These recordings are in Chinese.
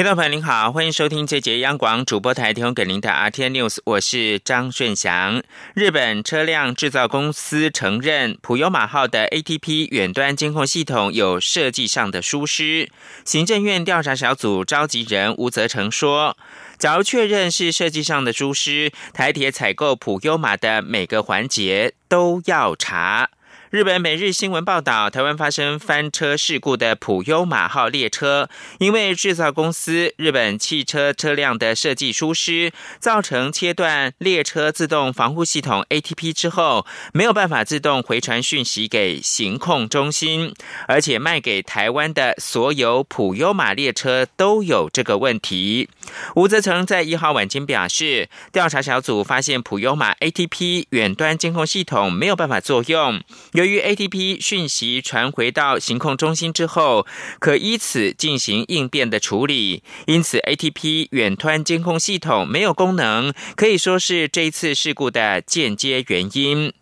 听众朋友您好，欢迎收听这节央广主播台提供给您的 RT News，我是张顺祥。日本车辆制造公司承认普悠马号的 ATP 远端监控系统有设计上的疏失。行政院调查小组召集人吴泽成说，假如确认是设计上的疏失，台铁采购普悠马的每个环节都要查。日本每日新闻报道，台湾发生翻车事故的普悠马号列车，因为制造公司日本汽车车辆的设计疏失，造成切断列车自动防护系统 ATP 之后，没有办法自动回传讯息给行控中心，而且卖给台湾的所有普悠马列车都有这个问题。吴泽成在一号晚间表示，调查小组发现普悠马 ATP 远端监控系统没有办法作用。由于 ATP 讯息传回到行控中心之后，可依此进行应变的处理，因此 ATP 远端监控系统没有功能，可以说是这一次事故的间接原因。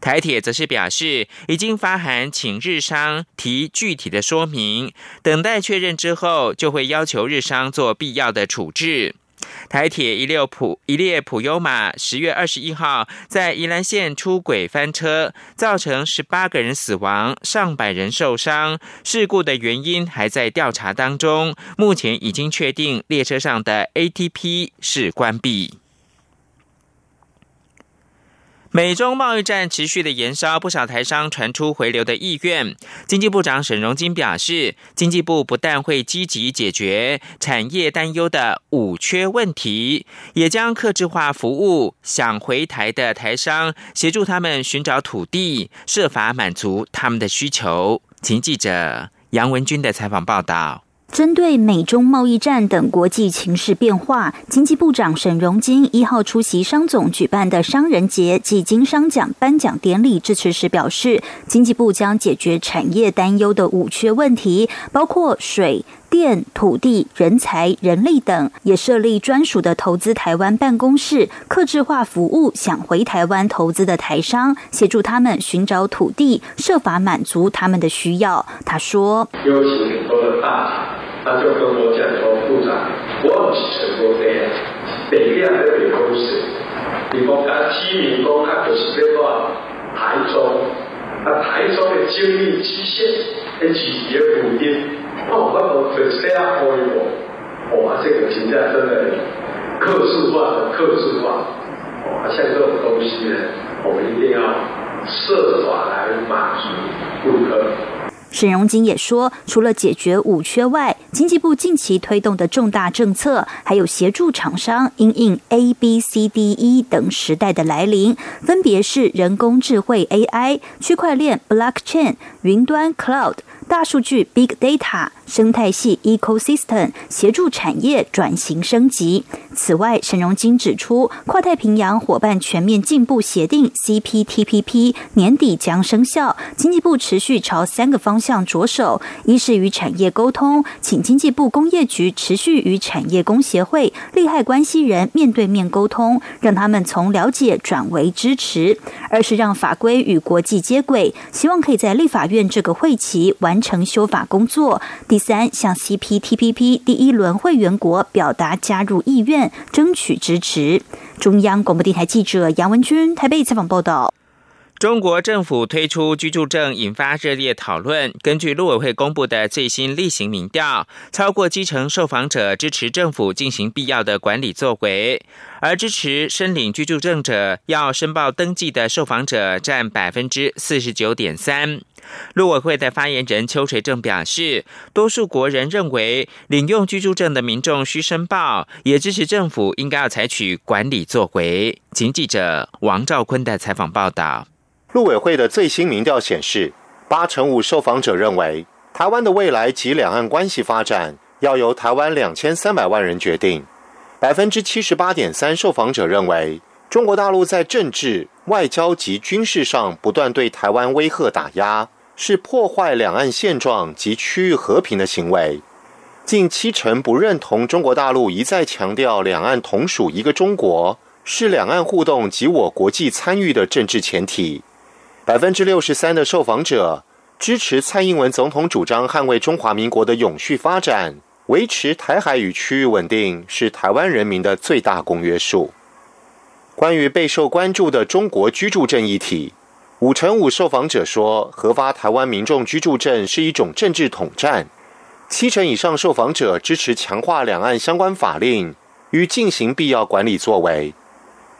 台铁则是表示，已经发函请日商提具体的说明，等待确认之后，就会要求日商做必要的处置。台铁一列普一列普优马十月二十一号在宜兰县出轨翻车，造成十八个人死亡，上百人受伤。事故的原因还在调查当中，目前已经确定列车上的 ATP 是关闭。美中贸易战持续的延烧，不少台商传出回流的意愿。经济部长沈荣金表示，经济部不但会积极解决产业担忧的五缺问题，也将客制化服务想回台的台商，协助他们寻找土地，设法满足他们的需求。请记者杨文军的采访报道。针对美中贸易战等国际情势变化，经济部长沈荣金一号出席商总举办的商人节暨经商奖颁奖典礼致辞时表示，经济部将解决产业担忧的五缺问题，包括水。电、土地、人才、人力等，也设立专属的投资台湾办公室，客制化服务想回台湾投资的台商，协助他们寻找土地，设法满足他们的需要。他说：“有请很多的大厂，他就跟我讲说，部长，我唔是成功的，北边的北公司，你讲他基民工，他就是这个台中，啊台中的精密机械，一企业补贴。”哦，那么粉丝啊，可以我，哇，这个评价真的，克制化的克制化，哇，像这种东西呢，我们一定要设法来满足顾客。沈荣金也说，除了解决五缺外，经济部近期推动的重大政策，还有协助厂商因应 A、B、C、D、E 等时代的来临，分别是人工智慧 AI、区块链 Blockchain、云端 Cloud。大数据 （Big Data）、生态系 （Ecosystem） 协助产业转型升级。此外，沈荣金指出，跨太平洋伙伴全面进步协定 （CPTPP） 年底将生效，经济部持续朝三个方向着手：一是与产业沟通，请经济部工业局持续与产业工协会、利害关系人面对面沟通，让他们从了解转为支持；二是让法规与国际接轨，希望可以在立法院这个会期完。完成修法工作。第三，向 CPTPP 第一轮会员国表达加入意愿，争取支持。中央广播电台记者杨文君台北采访报道。中国政府推出居住证引发热烈讨论。根据陆委会公布的最新例行民调，超过七成受访者支持政府进行必要的管理作为，而支持申领居住证者要申报登记的受访者占百分之四十九点三。陆委会的发言人邱垂正表示，多数国人认为领用居住证的民众需申报，也支持政府应该要采取管理作为。请记者王兆坤的采访报道。陆委会的最新民调显示，八成五受访者认为，台湾的未来及两岸关系发展要由台湾两千三百万人决定。百分之七十八点三受访者认为，中国大陆在政治、外交及军事上不断对台湾威吓打压，是破坏两岸现状及区域和平的行为。近七成不认同中国大陆一再强调两岸同属一个中国是两岸互动及我国际参与的政治前提。百分之六十三的受访者支持蔡英文总统主张捍卫中华民国的永续发展，维持台海与区域稳定是台湾人民的最大公约数。关于备受关注的中国居住证议题，五成五受访者说，核发台湾民众居住证是一种政治统战；七成以上受访者支持强化两岸相关法令与进行必要管理作为；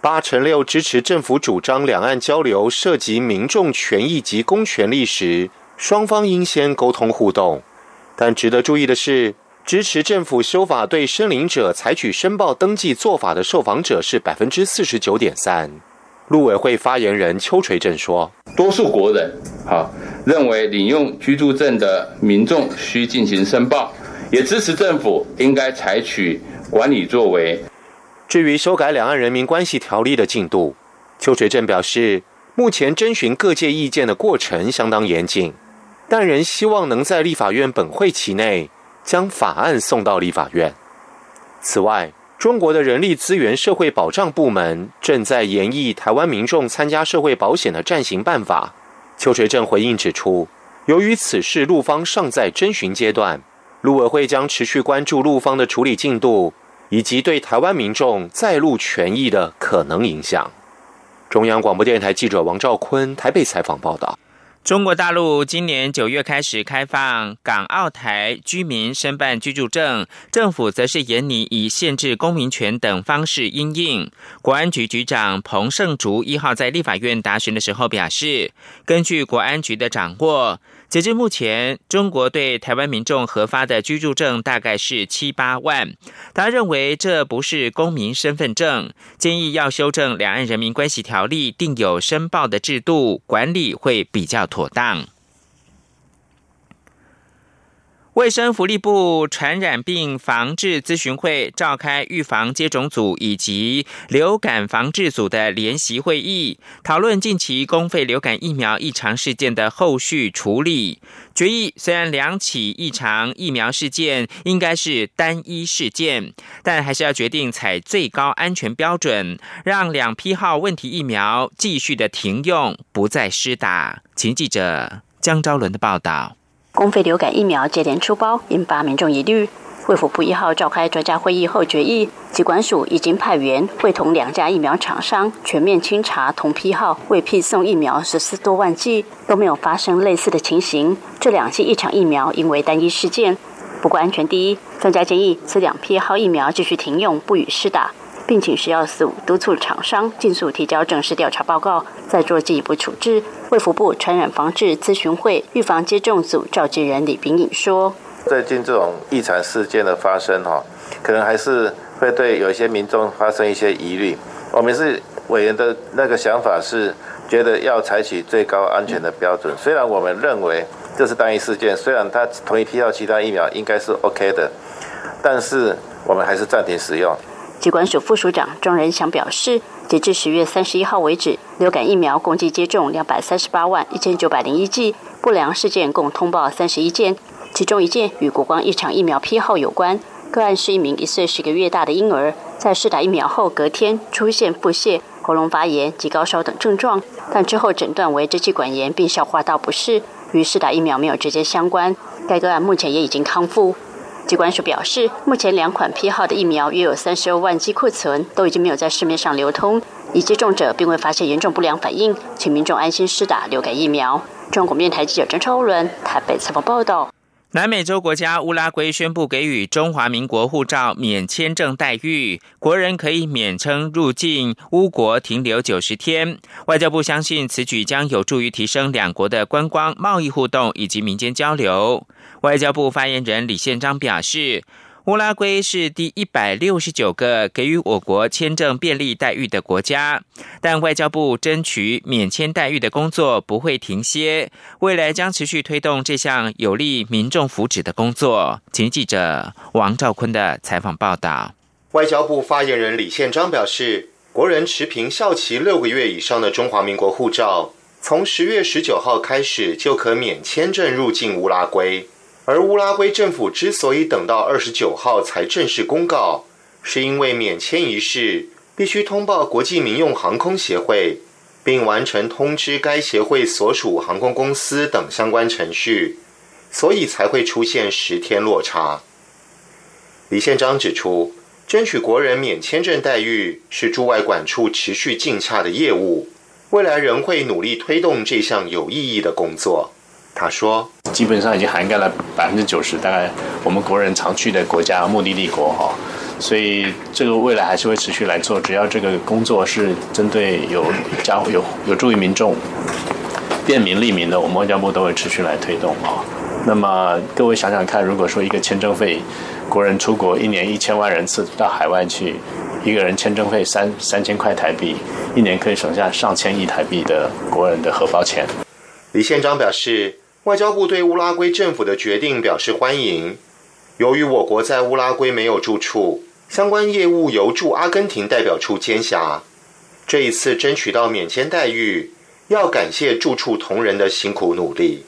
八成六支持政府主张两岸交流涉及民众权益及公权力时，双方应先沟通互动。但值得注意的是。支持政府修法对申领者采取申报登记做法的受访者是百分之四十九点三。陆委会发言人邱垂正说：“多数国人啊认为领用居住证的民众需进行申报，也支持政府应该采取管理作为。”至于修改《两岸人民关系条例》的进度，邱垂正表示，目前征询各界意见的过程相当严谨，但仍希望能在立法院本会期内。将法案送到立法院。此外，中国的人力资源社会保障部门正在研议台湾民众参加社会保险的暂行办法。邱垂正回应指出，由于此事陆方尚在征询阶段，陆委会将持续关注陆方的处理进度以及对台湾民众在陆权益的可能影响。中央广播电台记者王兆坤台北采访报道。中国大陆今年九月开始开放港澳台居民申办居住证，政府则是严拟以限制公民权等方式应应。国安局局长彭盛竹一号在立法院答询的时候表示，根据国安局的掌握。截至目前，中国对台湾民众核发的居住证大概是七八万。他认为这不是公民身份证，建议要修正《两岸人民关系条例》，定有申报的制度，管理会比较妥当。卫生福利部传染病防治咨询会召开预防接种组以及流感防治组的联席会议，讨论近期公费流感疫苗异常事件的后续处理决议。虽然两起异常疫苗事件应该是单一事件，但还是要决定采最高安全标准，让两批号问题疫苗继续的停用，不再施打。请记者江昭伦的报道。公费流感疫苗接连出包，引发民众疑虑。卫福部一号召开专家会议后决议，疾管署已经派员会同两家疫苗厂商全面清查同批号未批送疫苗十四多万剂，都没有发生类似的情形。这两剂异常疫苗因为单一事件，不过安全第一，专家建议此两批号疫苗继续停用，不予施打。并请食药署督促厂商尽速提交正式调查报告，再做进一步处置。卫福部传染防治咨询会预防接种组召集人李炳颖说：“最近这种异常事件的发生，哈，可能还是会对有一些民众发生一些疑虑。我们是委员的那个想法是，觉得要采取最高安全的标准。虽然我们认为这是单一事件，虽然他同一批到其他疫苗应该是 OK 的，但是我们还是暂停使用。”机关署副署长庄仁祥表示，截至十月三十一号为止，流感疫苗共计接种两百三十八万一千九百零一剂，不良事件共通报三十一件，其中一件与国光一场疫苗批号有关。个案是一名一岁十个月大的婴儿，在试打疫苗后隔天出现腹泻、喉咙发炎及高烧等症状，但之后诊断为支气管炎并消化道不适，与试打疫苗没有直接相关。该个案目前也已经康复。机关署表示，目前两款批号的疫苗约有三十二万剂库存，都已经没有在市面上流通。已接种者并未发现严重不良反应，请民众安心施打流感疫苗。中国面台记者张超伦台北采访报道。南美洲国家乌拉圭宣布给予中华民国护照免签证待遇，国人可以免称入境乌国停留九十天。外交部相信此举将有助于提升两国的观光贸易互动以及民间交流。外交部发言人李宪章表示。乌拉圭是第一百六十九个给予我国签证便利待遇的国家，但外交部争取免签待遇的工作不会停歇，未来将持续推动这项有利民众福祉的工作。请记者王兆坤的采访报道。外交部发言人李宪章表示，国人持凭效期六个月以上的中华民国护照，从十月十九号开始就可免签证入境乌拉圭。而乌拉圭政府之所以等到二十九号才正式公告，是因为免签一事必须通报国际民用航空协会，并完成通知该协会所属航空公司等相关程序，所以才会出现十天落差。李宪章指出，争取国人免签证待遇是驻外管处持续竞洽的业务，未来仍会努力推动这项有意义的工作。他说：“基本上已经涵盖了百分之九十，大概我们国人常去的国家目的地国哈，所以这个未来还是会持续来做。只要这个工作是针对有家有有助于民众便民利民的，我们外交部都会持续来推动啊。那么各位想想看，如果说一个签证费，国人出国一年一千万人次到海外去，一个人签证费三三千块台币，一年可以省下上千亿台币的国人的荷包钱。”李宪章表示。外交部对乌拉圭政府的决定表示欢迎。由于我国在乌拉圭没有住处，相关业务由驻阿根廷代表处监辖。这一次争取到免签待遇，要感谢住处同仁的辛苦努力。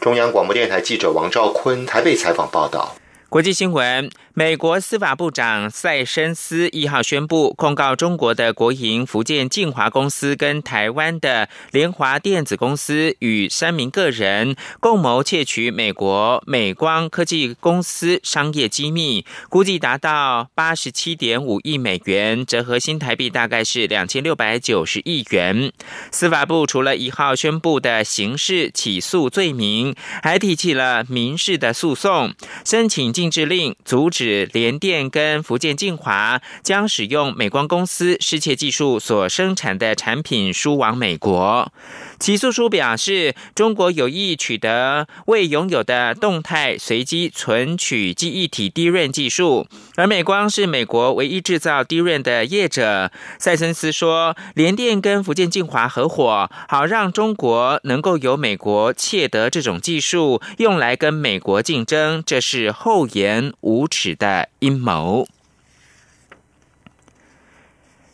中央广播电台记者王兆坤台北采访报道。国际新闻：美国司法部长塞申斯一号宣布控告中国的国营福建晋华公司跟台湾的联华电子公司与三名个人共谋窃取美国美光科技公司商业机密，估计达到八十七点五亿美元，折合新台币大概是两千六百九十亿元。司法部除了一号宣布的刑事起诉罪名，还提起了民事的诉讼，申请禁制令阻止联电跟福建晋华将使用美光公司失窃技术所生产的产品输往美国。起诉书表示，中国有意取得未拥有的动态随机存取记忆体低润技术，而美光是美国唯一制造 DRAM 的业者。赛森斯说，联电跟福建晋华合伙，好让中国能够由美国窃得这种技术，用来跟美国竞争，这是厚颜无耻的阴谋。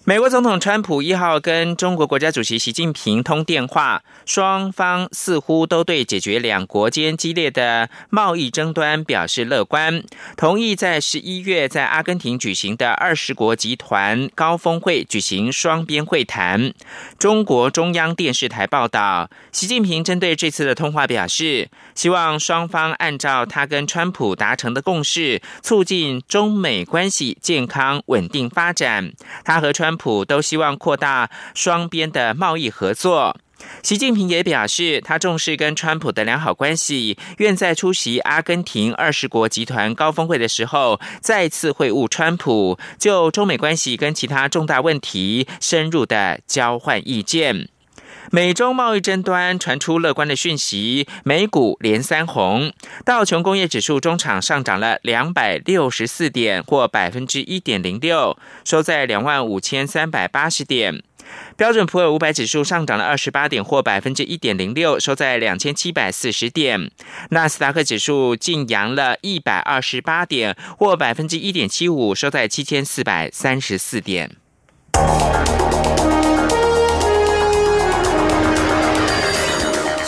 美国总统川普一号跟中国国家主席习近平通电话，双方似乎都对解决两国间激烈的贸易争端表示乐观，同意在十一月在阿根廷举行的二十国集团高峰会举行双边会谈。中国中央电视台报道，习近平针对这次的通话表示，希望双方按照他跟川普达成的共识，促进中美关系健康稳定发展。他和川。普都希望扩大双边的贸易合作。习近平也表示，他重视跟川普的良好关系，愿在出席阿根廷二十国集团高峰会的时候再次会晤川普，就中美关系跟其他重大问题深入的交换意见。美中贸易争端传出乐观的讯息，美股连三红，道琼工业指数中场上涨了两百六十四点，或百分之一点零六，收在两万五千三百八十点。标准普尔五百指数上涨了二十八点，或百分之一点零六，收在两千七百四十点。纳斯达克指数净扬了一百二十八点，或百分之一点七五，收在七千四百三十四点。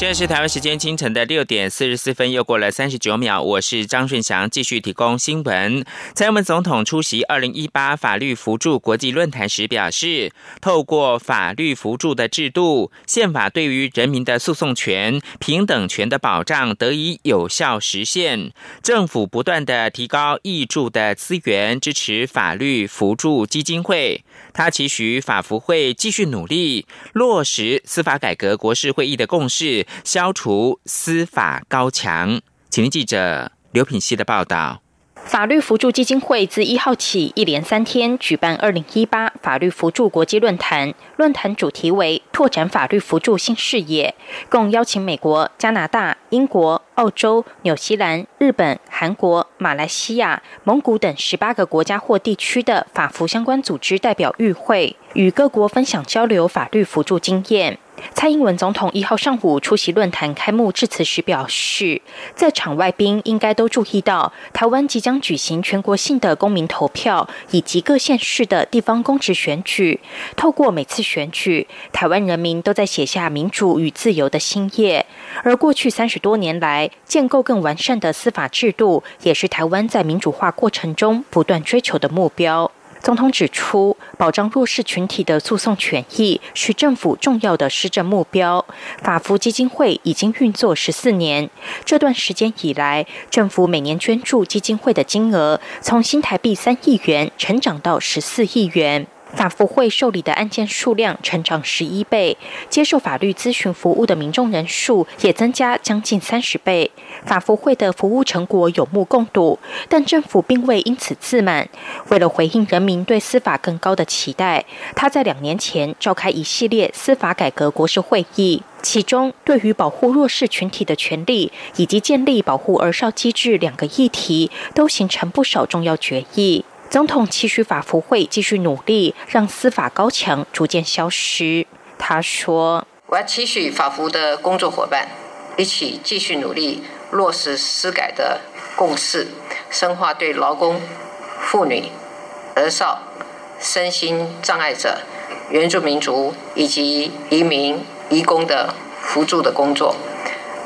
现在是台湾时间清晨的六点四十四分，又过了三十九秒。我是张顺祥，继续提供新闻。蔡英文总统出席二零一八法律扶助国际论坛时表示，透过法律扶助的制度，宪法对于人民的诉讼权、平等权的保障得以有效实现。政府不断的提高挹助的资源，支持法律扶助基金会。他期许法服会继续努力落实司法改革国事会议的共识，消除司法高墙。请听记者刘品希的报道。法律扶助基金会自一号起一连三天举办二零一八法律扶助国际论坛，论坛主题为拓展法律扶助新视野，共邀请美国、加拿大、英国、澳洲、纽西兰、日本、韩国、马来西亚、蒙古等十八个国家或地区的法服相关组织代表与会，与各国分享交流法律扶助经验。蔡英文总统一号上午出席论坛开幕致辞时表示，在场外宾应该都注意到，台湾即将举行全国性的公民投票以及各县市的地方公职选举。透过每次选举，台湾人民都在写下民主与自由的新页。而过去三十多年来，建构更完善的司法制度，也是台湾在民主化过程中不断追求的目标。总统指出，保障弱势群体的诉讼权益是政府重要的施政目标。法福基金会已经运作十四年，这段时间以来，政府每年捐助基金会的金额从新台币三亿元成长到十四亿元。法服会受理的案件数量成长十一倍，接受法律咨询服务的民众人数也增加将近三十倍。法服会的服务成果有目共睹，但政府并未因此自满。为了回应人民对司法更高的期待，他在两年前召开一系列司法改革国事会议，其中对于保护弱势群体的权利以及建立保护儿少机制两个议题，都形成不少重要决议。总统期许法服会继续努力，让司法高墙逐渐消失。他说：“我要期许法服的工作伙伴一起继续努力，落实司改的共识，深化对劳工、妇女、儿少、身心障碍者、原住民族以及移民、移工的扶助的工作，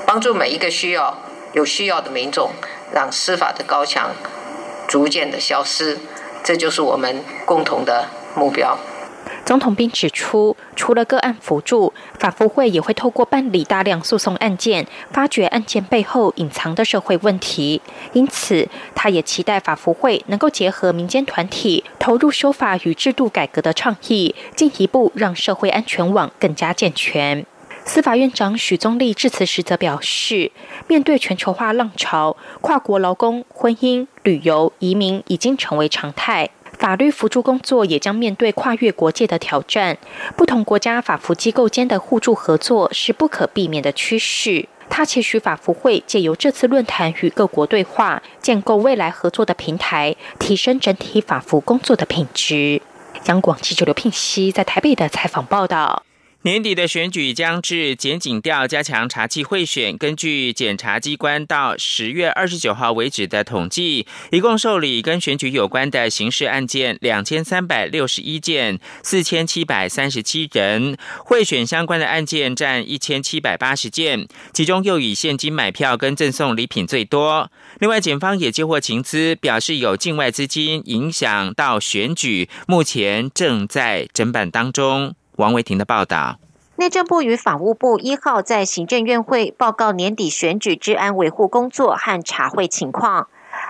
帮助每一个需要有需要的民众，让司法的高墙逐渐的消失。”这就是我们共同的目标。总统并指出，除了个案辅助，法服会也会透过办理大量诉讼案件，发掘案件背后隐藏的社会问题。因此，他也期待法服会能够结合民间团体，投入修法与制度改革的倡议，进一步让社会安全网更加健全。司法院长许宗力致辞时则表示，面对全球化浪潮，跨国劳工、婚姻、旅游、移民已经成为常态，法律辅助工作也将面对跨越国界的挑战。不同国家法服机构间的互助合作是不可避免的趋势。他期许法服会借由这次论坛与各国对话，建构未来合作的平台，提升整体法服工作的品质。央广记者刘聘熙在台北的采访报道。年底的选举将至，检警调加强查缉贿选。根据检察机关到十月二十九号为止的统计，一共受理跟选举有关的刑事案件两千三百六十一件，四千七百三十七人；贿选相关的案件占一千七百八十件，其中又以现金买票跟赠送礼品最多。另外，检方也接获情资，表示有境外资金影响到选举，目前正在侦办当中。王维婷的报道：内政部与法务部一号在行政院会报告年底选举治安维护工作和查会情况。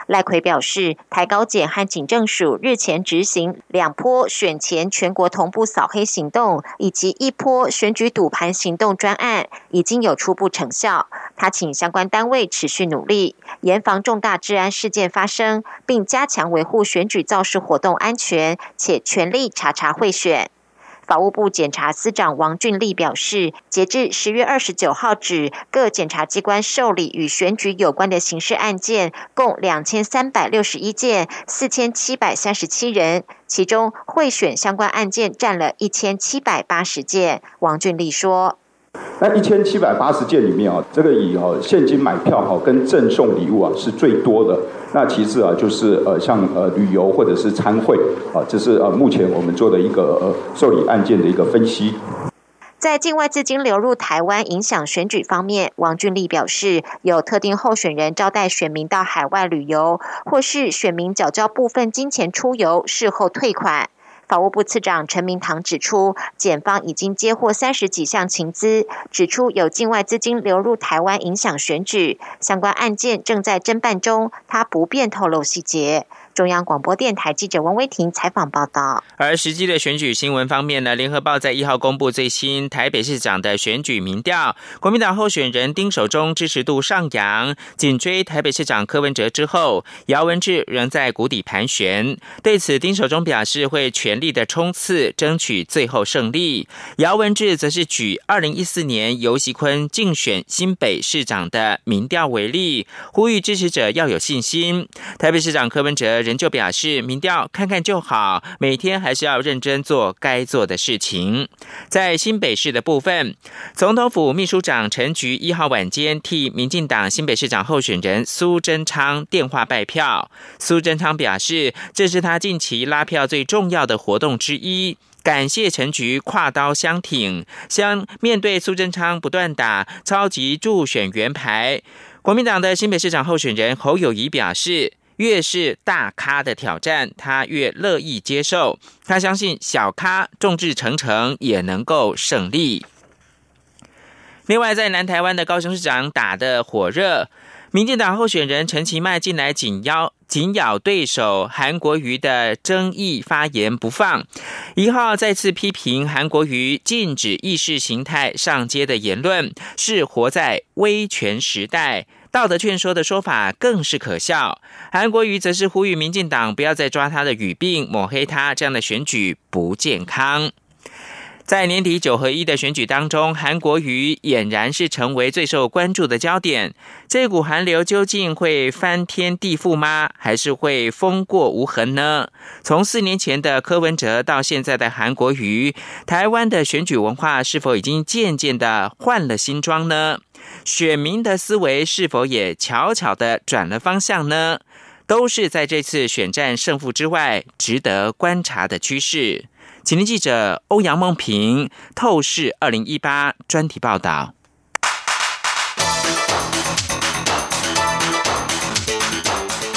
赖奎表示，台高检和警政署日前执行两波选前全国同步扫黑行动，以及一波选举赌盘行动专案，已经有初步成效。他请相关单位持续努力，严防重大治安事件发生，并加强维护选举造势活动安全，且全力查查贿选。法务部检察司长王俊立表示，截至十月二十九号止，各检察机关受理与选举有关的刑事案件共两千三百六十一件，四千七百三十七人，其中贿选相关案件占了一千七百八十件。王俊立说。那一千七百八十件里面啊，这个以哦现金买票哈跟赠送礼物啊是最多的。那其次啊，就是呃像呃旅游或者是参会啊，这是呃目前我们做的一个呃受理案件的一个分析。在境外资金流入台湾影响选举方面，王俊立表示，有特定候选人招待选民到海外旅游，或是选民缴交部分金钱出游，事后退款。法务部次长陈明堂指出，检方已经接获三十几项情资，指出有境外资金流入台湾影响选举，相关案件正在侦办中，他不便透露细节。中央广播电台记者王威婷采访报道。而实际的选举新闻方面呢，联合报在一号公布最新台北市长的选举民调，国民党候选人丁守中支持度上扬，紧追台北市长柯文哲之后，姚文智仍在谷底盘旋。对此，丁守中表示会全力的冲刺，争取最后胜利。姚文智则是举二零一四年尤锡坤竞选新北市长的民调为例，呼吁支持者要有信心。台北市长柯文哲。人就表示，民调看看就好，每天还是要认真做该做的事情。在新北市的部分，总统府秘书长陈菊一号晚间替民进党新北市长候选人苏贞昌电话拜票。苏贞昌表示，这是他近期拉票最重要的活动之一，感谢陈菊跨刀相挺。相面对苏贞昌不断打超级助选员牌，国民党的新北市长候选人侯友谊表示。越是大咖的挑战，他越乐意接受。他相信小咖众志成城也能够胜利。另外，在南台湾的高雄市长打得火热，民进党候选人陈其迈近来紧咬紧咬对手韩国瑜的争议发言不放，一号再次批评韩国瑜禁止意识形态上街的言论，是活在威权时代。道德劝说的说法更是可笑。韩国瑜则是呼吁民进党不要再抓他的语病，抹黑他，这样的选举不健康。在年底九合一的选举当中，韩国瑜俨然是成为最受关注的焦点。这股寒流究竟会翻天地覆吗？还是会风过无痕呢？从四年前的柯文哲到现在的韩国瑜，台湾的选举文化是否已经渐渐的换了新装呢？选民的思维是否也悄悄的转了方向呢？都是在这次选战胜负之外值得观察的趋势。请听记者欧阳梦平透视二零一八专题报道。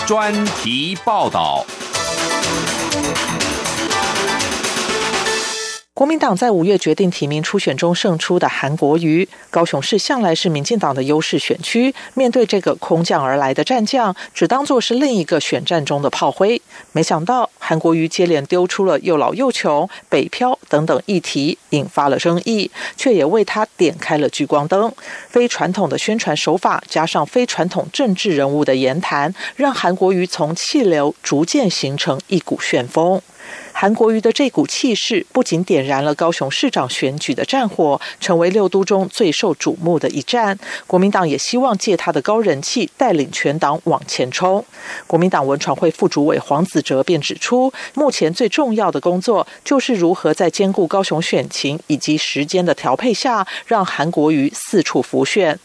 专题报道。国民党在五月决定提名初选中胜出的韩国瑜，高雄市向来是民进党的优势选区。面对这个空降而来的战将，只当作是另一个选战中的炮灰。没想到韩国瑜接连丢出了又老又穷、北漂等等议题，引发了争议，却也为他点开了聚光灯。非传统的宣传手法，加上非传统政治人物的言谈，让韩国瑜从气流逐渐形成一股旋风。韩国瑜的这股气势，不仅点燃了高雄市长选举的战火，成为六都中最受瞩目的一战。国民党也希望借他的高人气，带领全党往前冲。国民党文传会副主委黄子哲便指出，目前最重要的工作，就是如何在兼顾高雄选情以及时间的调配下，让韩国瑜四处浮选。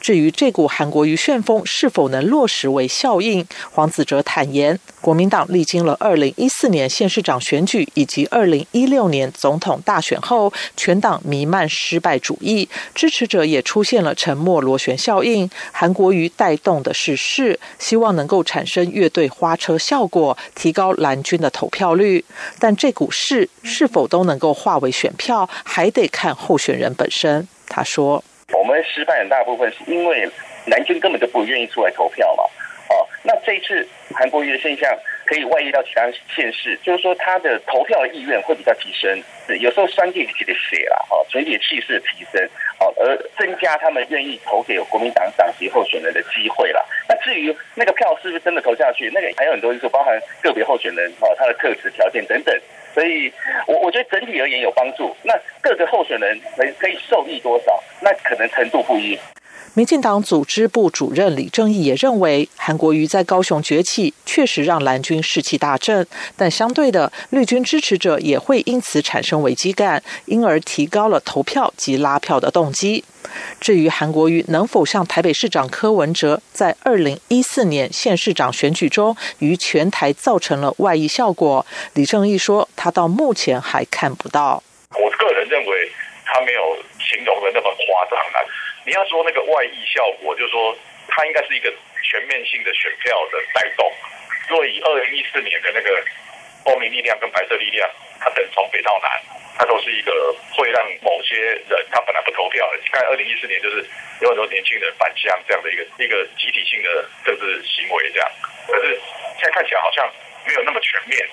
至于这股韩国瑜旋风是否能落实为效应，黄子哲坦言，国民党历经了二零一四年县市长选举以及二零一六年总统大选后，全党弥漫失败主义，支持者也出现了沉默螺旋效应。韩国瑜带动的是势，希望能够产生乐队花车效果，提高蓝军的投票率。但这股势是否都能够化为选票，还得看候选人本身。他说。我们失败很大部分是因为南军根本就不愿意出来投票嘛，哦，那这一次韩国瑜的现象可以外溢到其他县市，就是说他的投票的意愿会比较提升，有时候酸进去的血啦，哦，整体气势提升，哦，而增加他们愿意投给国民党党籍候选人的机会啦。那至于那个票是不是真的投下去，那个还有很多因素，包含个别候选人哦他的特质条件等等。所以，我我觉得整体而言有帮助。那各个候选人可可以受益多少？那可能程度不一。民进党组织部主任李正义也认为，韩国瑜在高雄崛起，确实让蓝军士气大振。但相对的，绿军支持者也会因此产生危机感，因而提高了投票及拉票的动机。至于韩国瑜能否像台北市长柯文哲在二零一四年县市长选举中于全台造成了外溢效果，李正义说，他到目前还看不到。我个人认为他没有形容的那么。夸张了。你要说那个外溢效果，就是说它应该是一个全面性的选票的带动。若以二零一四年的那个光明力量跟白色力量，它等从北到南，它都是一个会让某些人他本来不投票的。你看二零一四年就是有很多年轻人返乡这样的一个一个集体性的政治行为这样，可是现在看起来好像没有那么全面。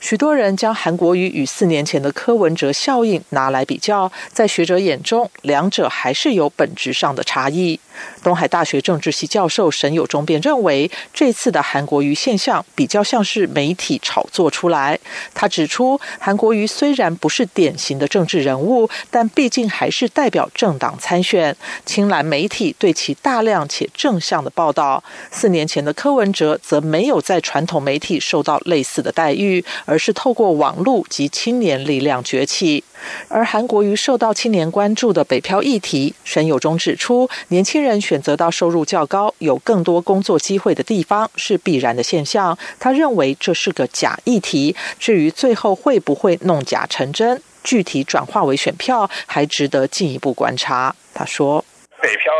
许多人将韩国瑜与四年前的柯文哲效应拿来比较，在学者眼中，两者还是有本质上的差异。东海大学政治系教授沈友忠便认为，这次的韩国瑜现象比较像是媒体炒作出来。他指出，韩国瑜虽然不是典型的政治人物，但毕竟还是代表政党参选。青蓝媒体对其大量且正向的报道。四年前的柯文哲则没有在传统媒体受到类似的待遇，而是透过网络及青年力量崛起。而韩国瑜受到青年关注的北漂议题，沈友忠指出，年轻人选择到收入较高、有更多工作机会的地方是必然的现象。他认为这是个假议题，至于最后会不会弄假成真，具体转化为选票，还值得进一步观察。他说：“北漂。”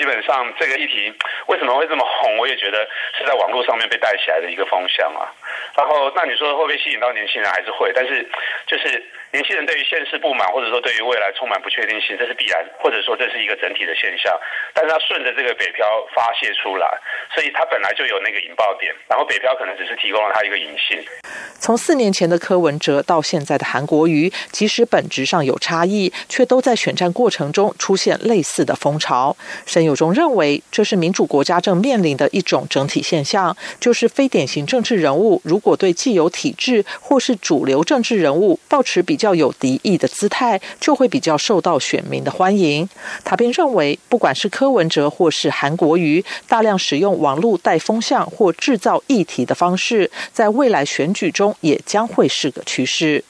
基本上这个议题为什么会这么红？我也觉得是在网络上面被带起来的一个风向啊。然后，那你说会不会吸引到年轻人？还是会？但是，就是年轻人对于现实不满，或者说对于未来充满不确定性，这是必然，或者说这是一个整体的现象。但是，他顺着这个北漂发泄出来，所以他本来就有那个引爆点。然后，北漂可能只是提供了他一个引信。从四年前的柯文哲到现在的韩国瑜，即使本质上有差异，却都在选战过程中出现类似的风潮。沈友忠认为，这是民主国家正面临的一种整体现象，就是非典型政治人物如果对既有体制或是主流政治人物保持比较有敌意的姿态，就会比较受到选民的欢迎。他便认为，不管是柯文哲或是韩国瑜，大量使用网络带风向或制造议题的方式，在未来选举中。也将会是个趋势。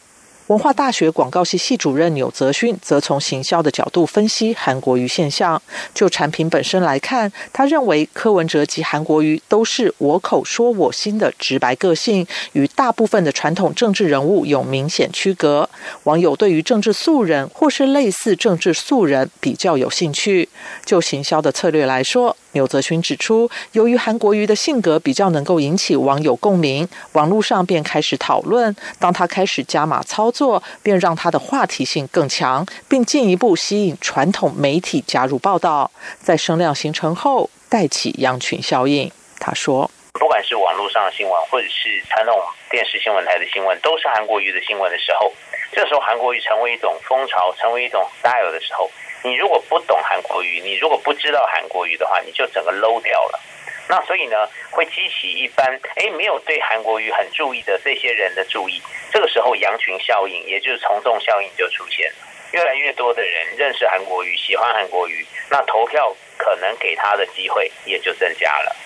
文化大学广告系系主任钮泽勋则从行销的角度分析韩国瑜现象。就产品本身来看，他认为柯文哲及韩国瑜都是我口说我心的直白个性，与大部分的传统政治人物有明显区隔。网友对于政治素人或是类似政治素人比较有兴趣。就行销的策略来说，钮泽勋指出，由于韩国瑜的性格比较能够引起网友共鸣，网络上便开始讨论。当他开始加码操作，便让他的话题性更强，并进一步吸引传统媒体加入报道。在声量形成后，带起羊群效应。他说：“不管是网络上的新闻，或者是传统电视新闻台的新闻，都是韩国瑜的新闻的时候，这时候韩国瑜成为一种风潮，成为一种 style 的时候。”你如果不懂韩国语，你如果不知道韩国语的话，你就整个 low 掉了。那所以呢，会激起一般哎没有对韩国语很注意的这些人的注意。这个时候羊群效应，也就是从众效应就出现了。越来越多的人认识韩国语，喜欢韩国语，那投票可能给他的机会也就增加了。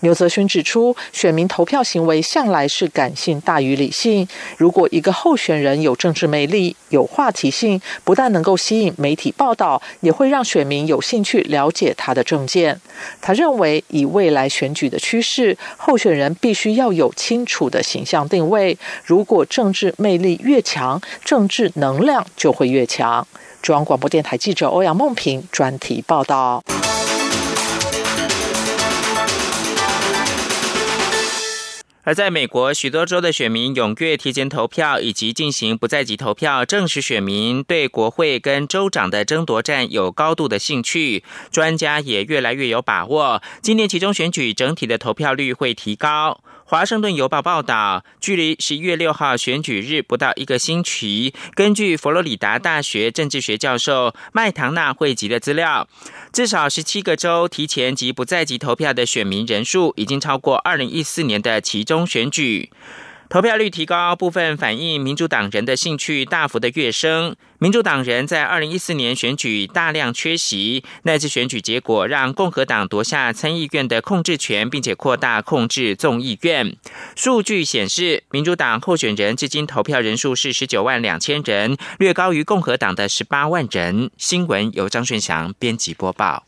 牛泽勋指出，选民投票行为向来是感性大于理性。如果一个候选人有政治魅力、有话题性，不但能够吸引媒体报道，也会让选民有兴趣了解他的政见。他认为，以未来选举的趋势，候选人必须要有清楚的形象定位。如果政治魅力越强，政治能量就会越强。中央广播电台记者欧阳梦平专题报道。而在美国，许多州的选民踊跃提前投票，以及进行不在籍投票，正是选民对国会跟州长的争夺战有高度的兴趣。专家也越来越有把握，今年其中选举整体的投票率会提高。华盛顿邮报报道，距离十一月六号选举日不到一个星期。根据佛罗里达大学政治学教授麦唐纳汇集的资料，至少十七个州提前及不在籍投票的选民人数，已经超过二零一四年的其中选举。投票率提高，部分反映民主党人的兴趣大幅的跃升。民主党人在二零一四年选举大量缺席，那次选举结果让共和党夺下参议院的控制权，并且扩大控制众议院。数据显示，民主党候选人至今投票人数是十九万两千人，略高于共和党的十八万人。新闻由张顺祥编辑播报。